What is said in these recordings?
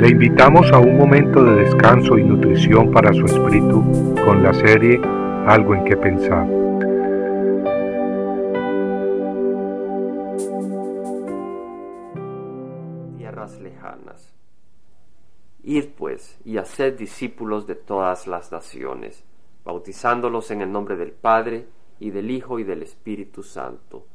Le invitamos a un momento de descanso y nutrición para su espíritu con la serie Algo en que pensar. Tierras lejanas. Id pues y haced discípulos de todas las naciones, bautizándolos en el nombre del Padre, y del Hijo y del Espíritu Santo,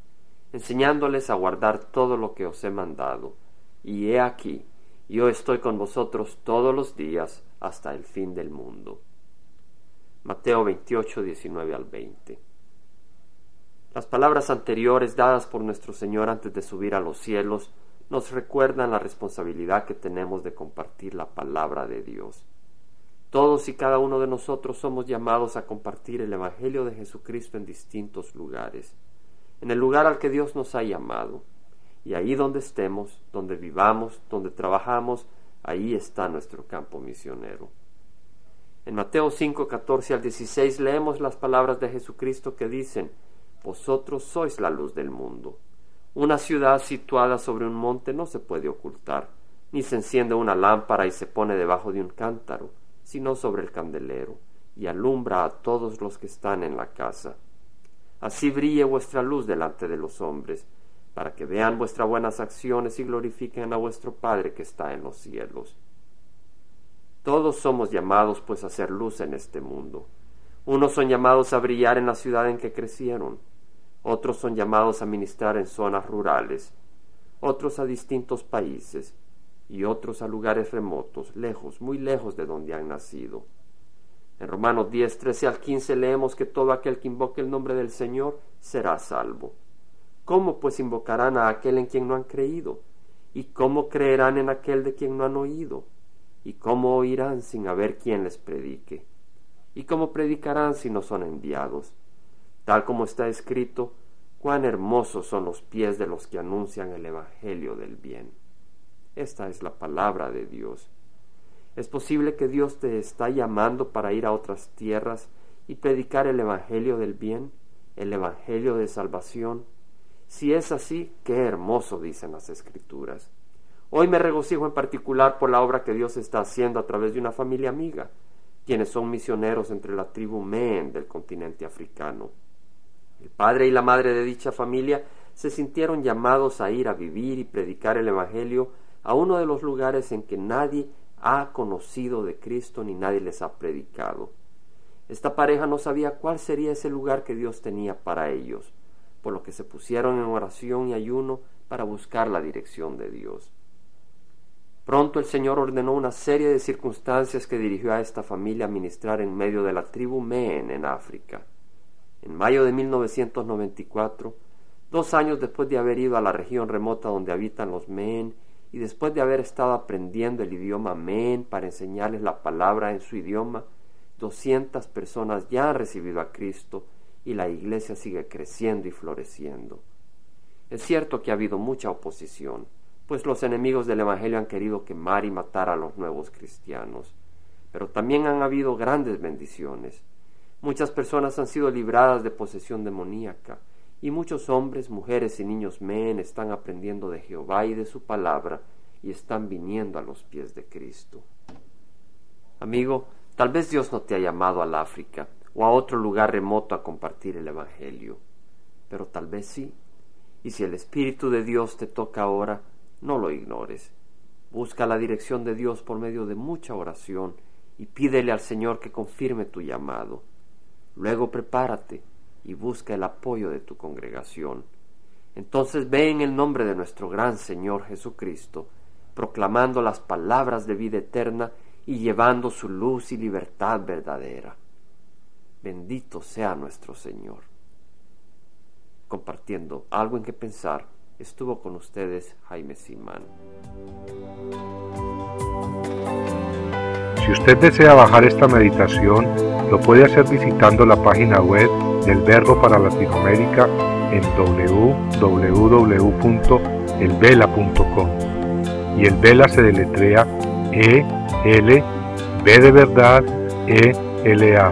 enseñándoles a guardar todo lo que os he mandado. Y he aquí, yo estoy con vosotros todos los días hasta el fin del mundo. Mateo 28, 19 al 20. Las palabras anteriores dadas por nuestro Señor antes de subir a los cielos nos recuerdan la responsabilidad que tenemos de compartir la palabra de Dios. Todos y cada uno de nosotros somos llamados a compartir el Evangelio de Jesucristo en distintos lugares, en el lugar al que Dios nos ha llamado. Y ahí donde estemos, donde vivamos, donde trabajamos, ahí está nuestro campo misionero. En Mateo 5, 14 al 16 leemos las palabras de Jesucristo que dicen, Vosotros sois la luz del mundo. Una ciudad situada sobre un monte no se puede ocultar, ni se enciende una lámpara y se pone debajo de un cántaro sino sobre el candelero, y alumbra a todos los que están en la casa. Así brille vuestra luz delante de los hombres, para que vean vuestras buenas acciones y glorifiquen a vuestro Padre que está en los cielos. Todos somos llamados pues a ser luz en este mundo. Unos son llamados a brillar en la ciudad en que crecieron, otros son llamados a ministrar en zonas rurales, otros a distintos países, y otros a lugares remotos, lejos, muy lejos de donde han nacido. En Romanos 10, 13 al 15 leemos que todo aquel que invoque el nombre del Señor será salvo. ¿Cómo pues invocarán a aquel en quien no han creído? ¿Y cómo creerán en aquel de quien no han oído? ¿Y cómo oirán sin haber quien les predique? ¿Y cómo predicarán si no son enviados? Tal como está escrito, cuán hermosos son los pies de los que anuncian el Evangelio del bien. Esta es la palabra de Dios. Es posible que Dios te está llamando para ir a otras tierras y predicar el Evangelio del bien, el Evangelio de salvación. Si es así, qué hermoso dicen las Escrituras. Hoy me regocijo en particular por la obra que Dios está haciendo a través de una familia amiga, quienes son misioneros entre la tribu Men del continente africano. El padre y la madre de dicha familia se sintieron llamados a ir a vivir y predicar el Evangelio a uno de los lugares en que nadie ha conocido de Cristo ni nadie les ha predicado. Esta pareja no sabía cuál sería ese lugar que Dios tenía para ellos, por lo que se pusieron en oración y ayuno para buscar la dirección de Dios. Pronto el Señor ordenó una serie de circunstancias que dirigió a esta familia a ministrar en medio de la tribu Meen en África. En mayo de 1994, dos años después de haber ido a la región remota donde habitan los Meen y después de haber estado aprendiendo el idioma Men para enseñarles la palabra en su idioma, doscientas personas ya han recibido a Cristo y la iglesia sigue creciendo y floreciendo. Es cierto que ha habido mucha oposición, pues los enemigos del Evangelio han querido quemar y matar a los nuevos cristianos, pero también han habido grandes bendiciones. Muchas personas han sido libradas de posesión demoníaca, y muchos hombres, mujeres y niños men están aprendiendo de Jehová y de su palabra y están viniendo a los pies de Cristo. Amigo, tal vez Dios no te ha llamado al África o a otro lugar remoto a compartir el Evangelio, pero tal vez sí. Y si el Espíritu de Dios te toca ahora, no lo ignores. Busca la dirección de Dios por medio de mucha oración y pídele al Señor que confirme tu llamado. Luego prepárate y busca el apoyo de tu congregación. Entonces ve en el nombre de nuestro gran Señor Jesucristo, proclamando las palabras de vida eterna y llevando su luz y libertad verdadera. Bendito sea nuestro Señor. Compartiendo algo en que pensar, estuvo con ustedes Jaime Simán. Si usted desea bajar esta meditación, lo puede hacer visitando la página web del Verbo para Latinoamérica en www.elvela.com. Y el Vela se deletrea E L B de verdad E L A,